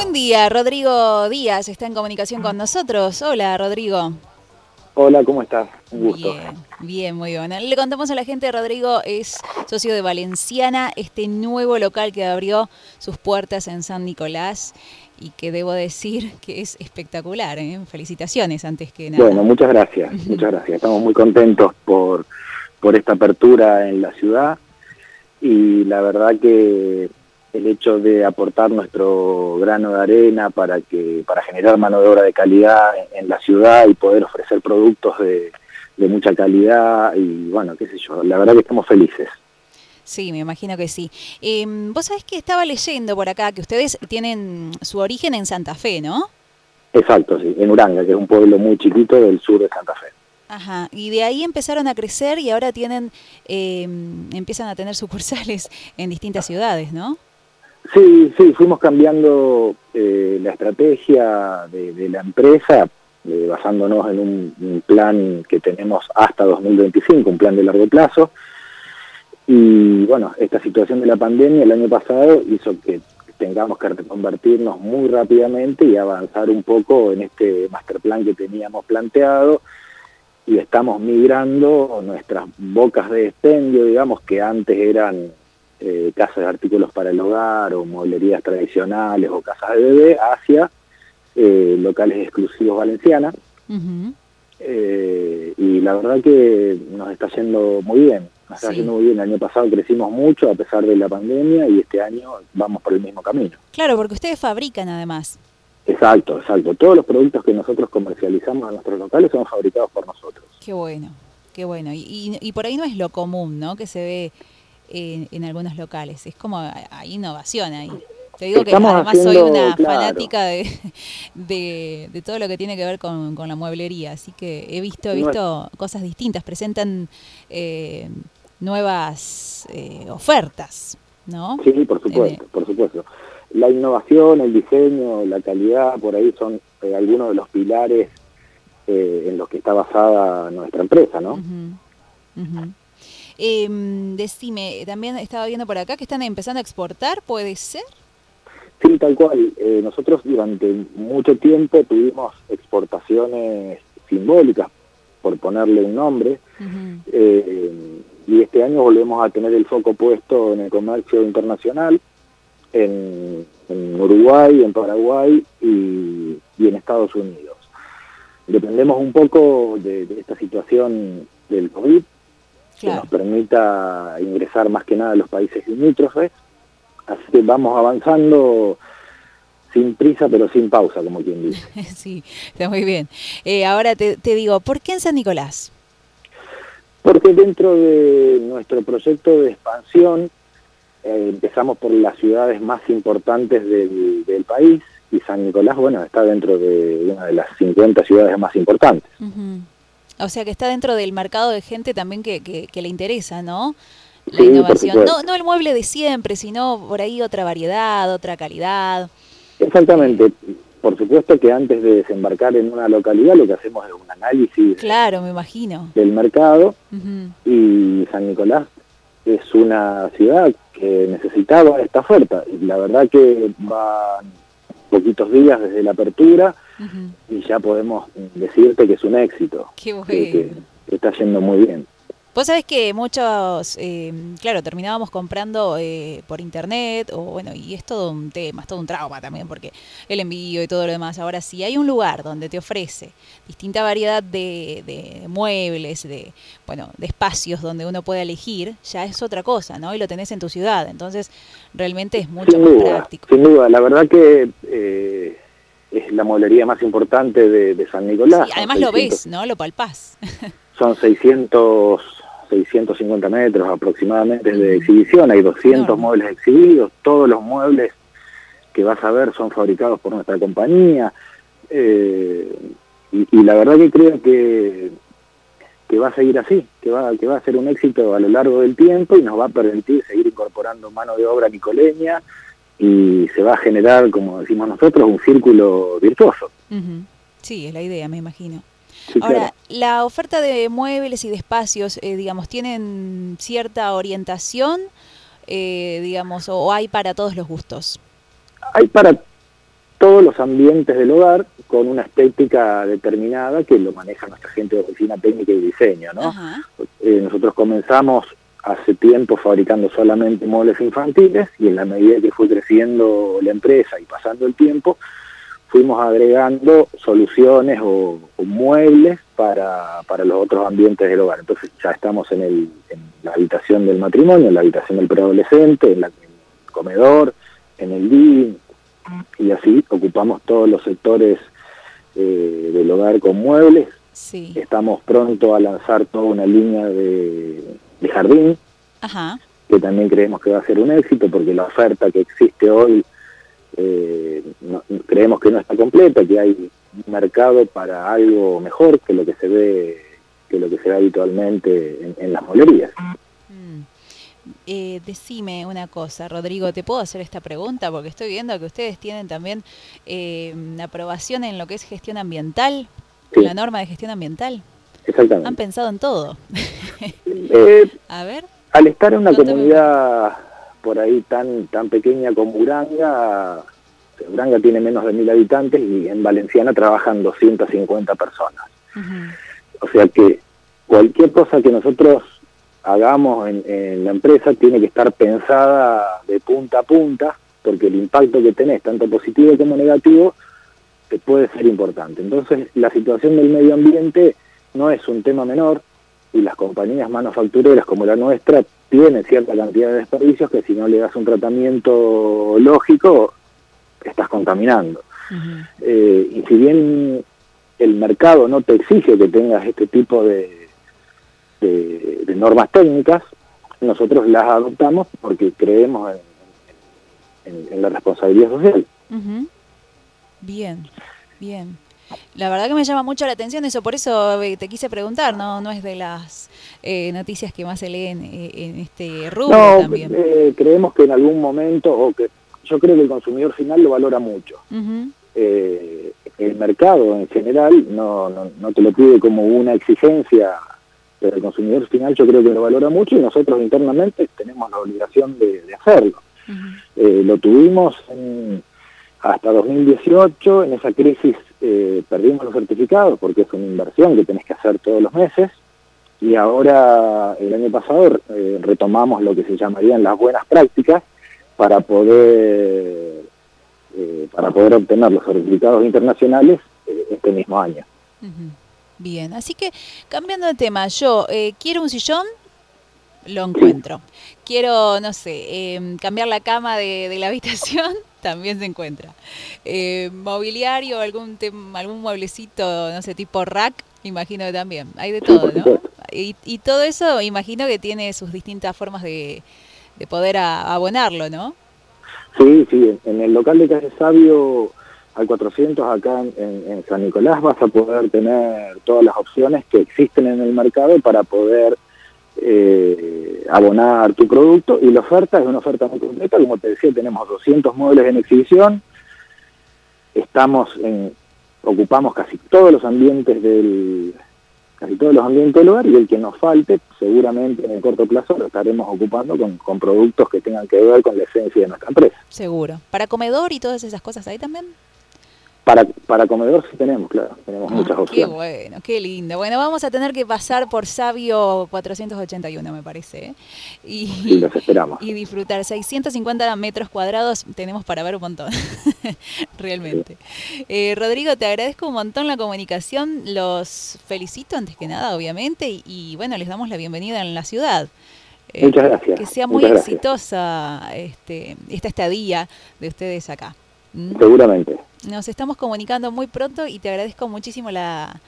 Buen día, Rodrigo Díaz está en comunicación con nosotros. Hola, Rodrigo. Hola, ¿cómo estás? Un gusto. Bien, bien, muy bien. Le contamos a la gente, Rodrigo es socio de Valenciana, este nuevo local que abrió sus puertas en San Nicolás y que debo decir que es espectacular. ¿eh? Felicitaciones antes que nada. Bueno, muchas gracias, muchas gracias. Estamos muy contentos por, por esta apertura en la ciudad y la verdad que el hecho de aportar nuestro grano de arena para que para generar mano de obra de calidad en, la ciudad y poder ofrecer productos de, mucha calidad y bueno, qué sé yo, la verdad que estamos felices. Sí, me imagino que sí. Em, vos sabés que estaba leyendo por acá que ustedes tienen su origen en Santa Fe, ¿no? Exacto, sí, en Uranga, que es un pueblo muy chiquito del sur de Santa Fe. Ajá, y de ahí empezaron a crecer y ahora tienen, em, empiezan a tener sucursales en distintas ciudades, ¿no? Sí, sí, fuimos cambiando eh, la estrategia de, la empresa, eh, basándonos en un, plan que tenemos hasta 2025, un plan de largo plazo. Y bueno, esta situación de la pandemia el año pasado hizo que tengamos que reconvertirnos muy rápidamente y avanzar un poco en este master plan que teníamos planteado y estamos migrando nuestras bocas de expendio, digamos, que antes eran eh, casas de artículos para el hogar o mueblerías tradicionales o casas de bebé hacia eh, locales exclusivos valencianas. Eh, y la verdad que nos está yendo muy bien, nos está yendo muy bien. El año pasado crecimos mucho a pesar de la pandemia y este año vamos por el mismo camino. Claro, porque ustedes fabrican además. Exacto, exacto. Todos los productos que nosotros comercializamos en nuestros locales son fabricados por nosotros. Qué bueno, qué bueno. Y, y por ahí no es lo común, ¿no? Que se ve en, algunos locales. Es como hay innovación ahí. Te digo que además soy una fanática de, de, todo lo que tiene que ver con, la mueblería, así que he visto, he visto cosas distintas, presentan eh, nuevas eh, ofertas, ¿no? Sí, por supuesto, por supuesto. La innovación, el diseño, la calidad, por ahí son eh, algunos de los pilares en los que está basada nuestra empresa, ¿no? Eh, decime, también estaba viendo por acá que están empezando a exportar, ¿puede ser? Sí, tal cual. Eh, nosotros durante mucho tiempo tuvimos exportaciones simbólicas, por ponerle un nombre, eh, y este año volvemos a tener el foco puesto en el comercio internacional, en, Uruguay, en Paraguay y, en Estados Unidos. Dependemos un poco de, de esta situación del COVID, que nos permita ingresar más que nada a los países limítrofes. Así que vamos avanzando sin prisa pero sin pausa, como quien dice. sí, está muy bien. Eh, ahora te, digo, ¿por qué en San Nicolás? Porque dentro de nuestro proyecto de expansión eh, empezamos por las ciudades más importantes del, país y San Nicolás, bueno, está dentro de una de las 50 ciudades más importantes. O sea que está dentro del mercado de gente también que, que, le interesa, ¿no? La innovación. No, no el mueble de siempre, sino por ahí otra variedad, otra calidad. Exactamente. Por supuesto que antes de desembarcar en una localidad lo que hacemos es un análisis claro, me imagino. del mercado y San Nicolás es una ciudad que necesitaba esta oferta y la verdad que van poquitos días desde la apertura y ya podemos decirte que es un éxito. Qué bueno. que, está yendo muy bien. Vos sabés que muchos, eh, claro, terminábamos comprando eh, por internet, o bueno, y es todo un tema, es todo un trauma también, porque el envío y todo lo demás. Ahora, si hay un lugar donde te ofrece distinta variedad de, muebles, de, bueno, de espacios donde uno puede elegir, ya es otra cosa, ¿no? Y lo tenés en tu ciudad, entonces realmente es mucho más práctico. Sin duda, la verdad que eh, es la mueblería más importante de, San Nicolás. además lo ves, ¿no? Lo palpás. son 600 650 metros aproximadamente de exhibición, hay 200 muebles exhibidos, todos los muebles que vas a ver son fabricados por nuestra compañía, eh, y, la verdad que creo que, que va a seguir así, que va, que va a ser un éxito a lo largo del tiempo y nos va a permitir seguir incorporando mano de obra nicoleña y se va a generar, como decimos nosotros, un círculo virtuoso. Sí, es la idea, me imagino. Ahora, la oferta de muebles y de espacios, eh, digamos, ¿tienen cierta orientación, eh, digamos, o hay para todos los gustos? Hay para todos los ambientes del hogar con una estética determinada que lo maneja nuestra gente de oficina técnica y diseño. ¿no? Eh, nosotros comenzamos hace tiempo fabricando solamente muebles infantiles y en la medida que fue creciendo la empresa y pasando el tiempo, fuimos agregando soluciones o, muebles para, para, los otros ambientes del hogar. Entonces ya estamos en, el, en la habitación del matrimonio, en la habitación del preadolescente, en, el comedor, en el living, y así ocupamos todos los sectores eh, del hogar con muebles. Estamos pronto a lanzar toda una línea de, jardín, que también creemos que va a ser un éxito porque la oferta que existe hoy eh, creemos que no está completa, que hay un mercado para algo mejor que lo que se ve que lo que se ve habitualmente en, las molerías. Mm. Eh, decime una cosa, Rodrigo, ¿te puedo hacer esta pregunta? Porque estoy viendo que ustedes tienen también eh, aprobación en lo que es gestión ambiental, la norma de gestión ambiental. Exactamente. Han pensado en todo. Eh, A ver. Al estar en una comunidad por ahí tan, tan pequeña como Uranga, Uranga tiene menos de mil habitantes y en Valenciana trabajan 250 personas. O sea que cualquier cosa que nosotros hagamos en, la empresa tiene que estar pensada de punta a punta, porque el impacto que tenés, tanto positivo como negativo, te puede ser importante. Entonces, la situación del medio ambiente no es un tema menor y las compañías manufactureras como la nuestra tiene cierta cantidad de desperdicios que si no le das un tratamiento lógico, estás contaminando. Eh, y si bien el mercado no te exige que tengas este tipo de, de, normas técnicas, nosotros las adoptamos porque creemos en, la responsabilidad social. Bien, bien. La verdad que me llama mucho la atención eso, por eso eh, te quise preguntar, no no es de las eh, noticias que más se leen eh, en este rubro también. creemos que en algún momento, o que yo creo que el consumidor final lo valora mucho. el mercado en general no, no, no te lo pide como una exigencia, pero el consumidor final yo creo que lo valora mucho y nosotros internamente tenemos la obligación de, hacerlo. lo tuvimos en hasta 2018, en esa crisis eh, perdimos los certificados porque es una inversión que tenés que hacer todos los meses y ahora el año pasado eh, retomamos lo que se llamarían las buenas prácticas para poder eh, para poder obtener los certificados internacionales este mismo año. Bien, así que cambiando de tema, yo quiero un sillón, lo encuentro. Quiero, no sé, cambiar la cama de, la habitación, también se encuentra. Eh, mobiliario, algún, algún mueblecito, no sé, tipo rack, imagino que también. Hay de todo, ¿no? Y, todo eso, imagino que tiene sus distintas formas de, poder abonarlo, ¿no? Sí, sí, en el local de Calle Sabio al 400 acá en, San Nicolás vas a poder tener todas las opciones que existen en el mercado para poder eh, abonar tu producto y la oferta es una oferta muy completa, como te decía, tenemos 200 muebles en exhibición, estamos en, ocupamos casi todos los ambientes del casi todos los ambientes del hogar y el que nos falte, seguramente en el corto plazo lo estaremos ocupando con, con productos que tengan que ver con la esencia de nuestra empresa. Seguro. ¿Para comedor y todas esas cosas ahí también? Para, para comedor sí tenemos, claro, tenemos muchas ah, opciones. Qué bueno, qué lindo. Bueno, vamos a tener que pasar por Sabio 481, me parece. ¿eh? Y, los esperamos. Y disfrutar. 650 metros cuadrados tenemos para ver un montón, realmente. Eh, Rodrigo, te agradezco un montón la comunicación. Los felicito antes que nada, obviamente, y, bueno, les damos la bienvenida en la ciudad. Eh, Muchas gracias. Que sea muy exitosa este, esta estadía de ustedes acá. ¿Mm? Seguramente. Nos estamos comunicando muy pronto y te agradezco muchísimo la,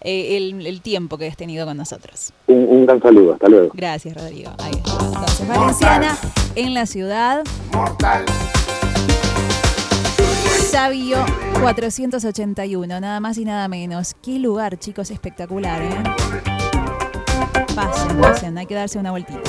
eh, el, tiempo que has tenido con nosotros. Un, gran saludo, hasta luego. Gracias, Rodrigo. Ahí Entonces, Valenciana, en la ciudad. Mortal. Sabio 481, nada más y nada menos. Qué lugar, chicos, espectacular, ¿eh? Pasen, pasen, hay que darse una vueltita.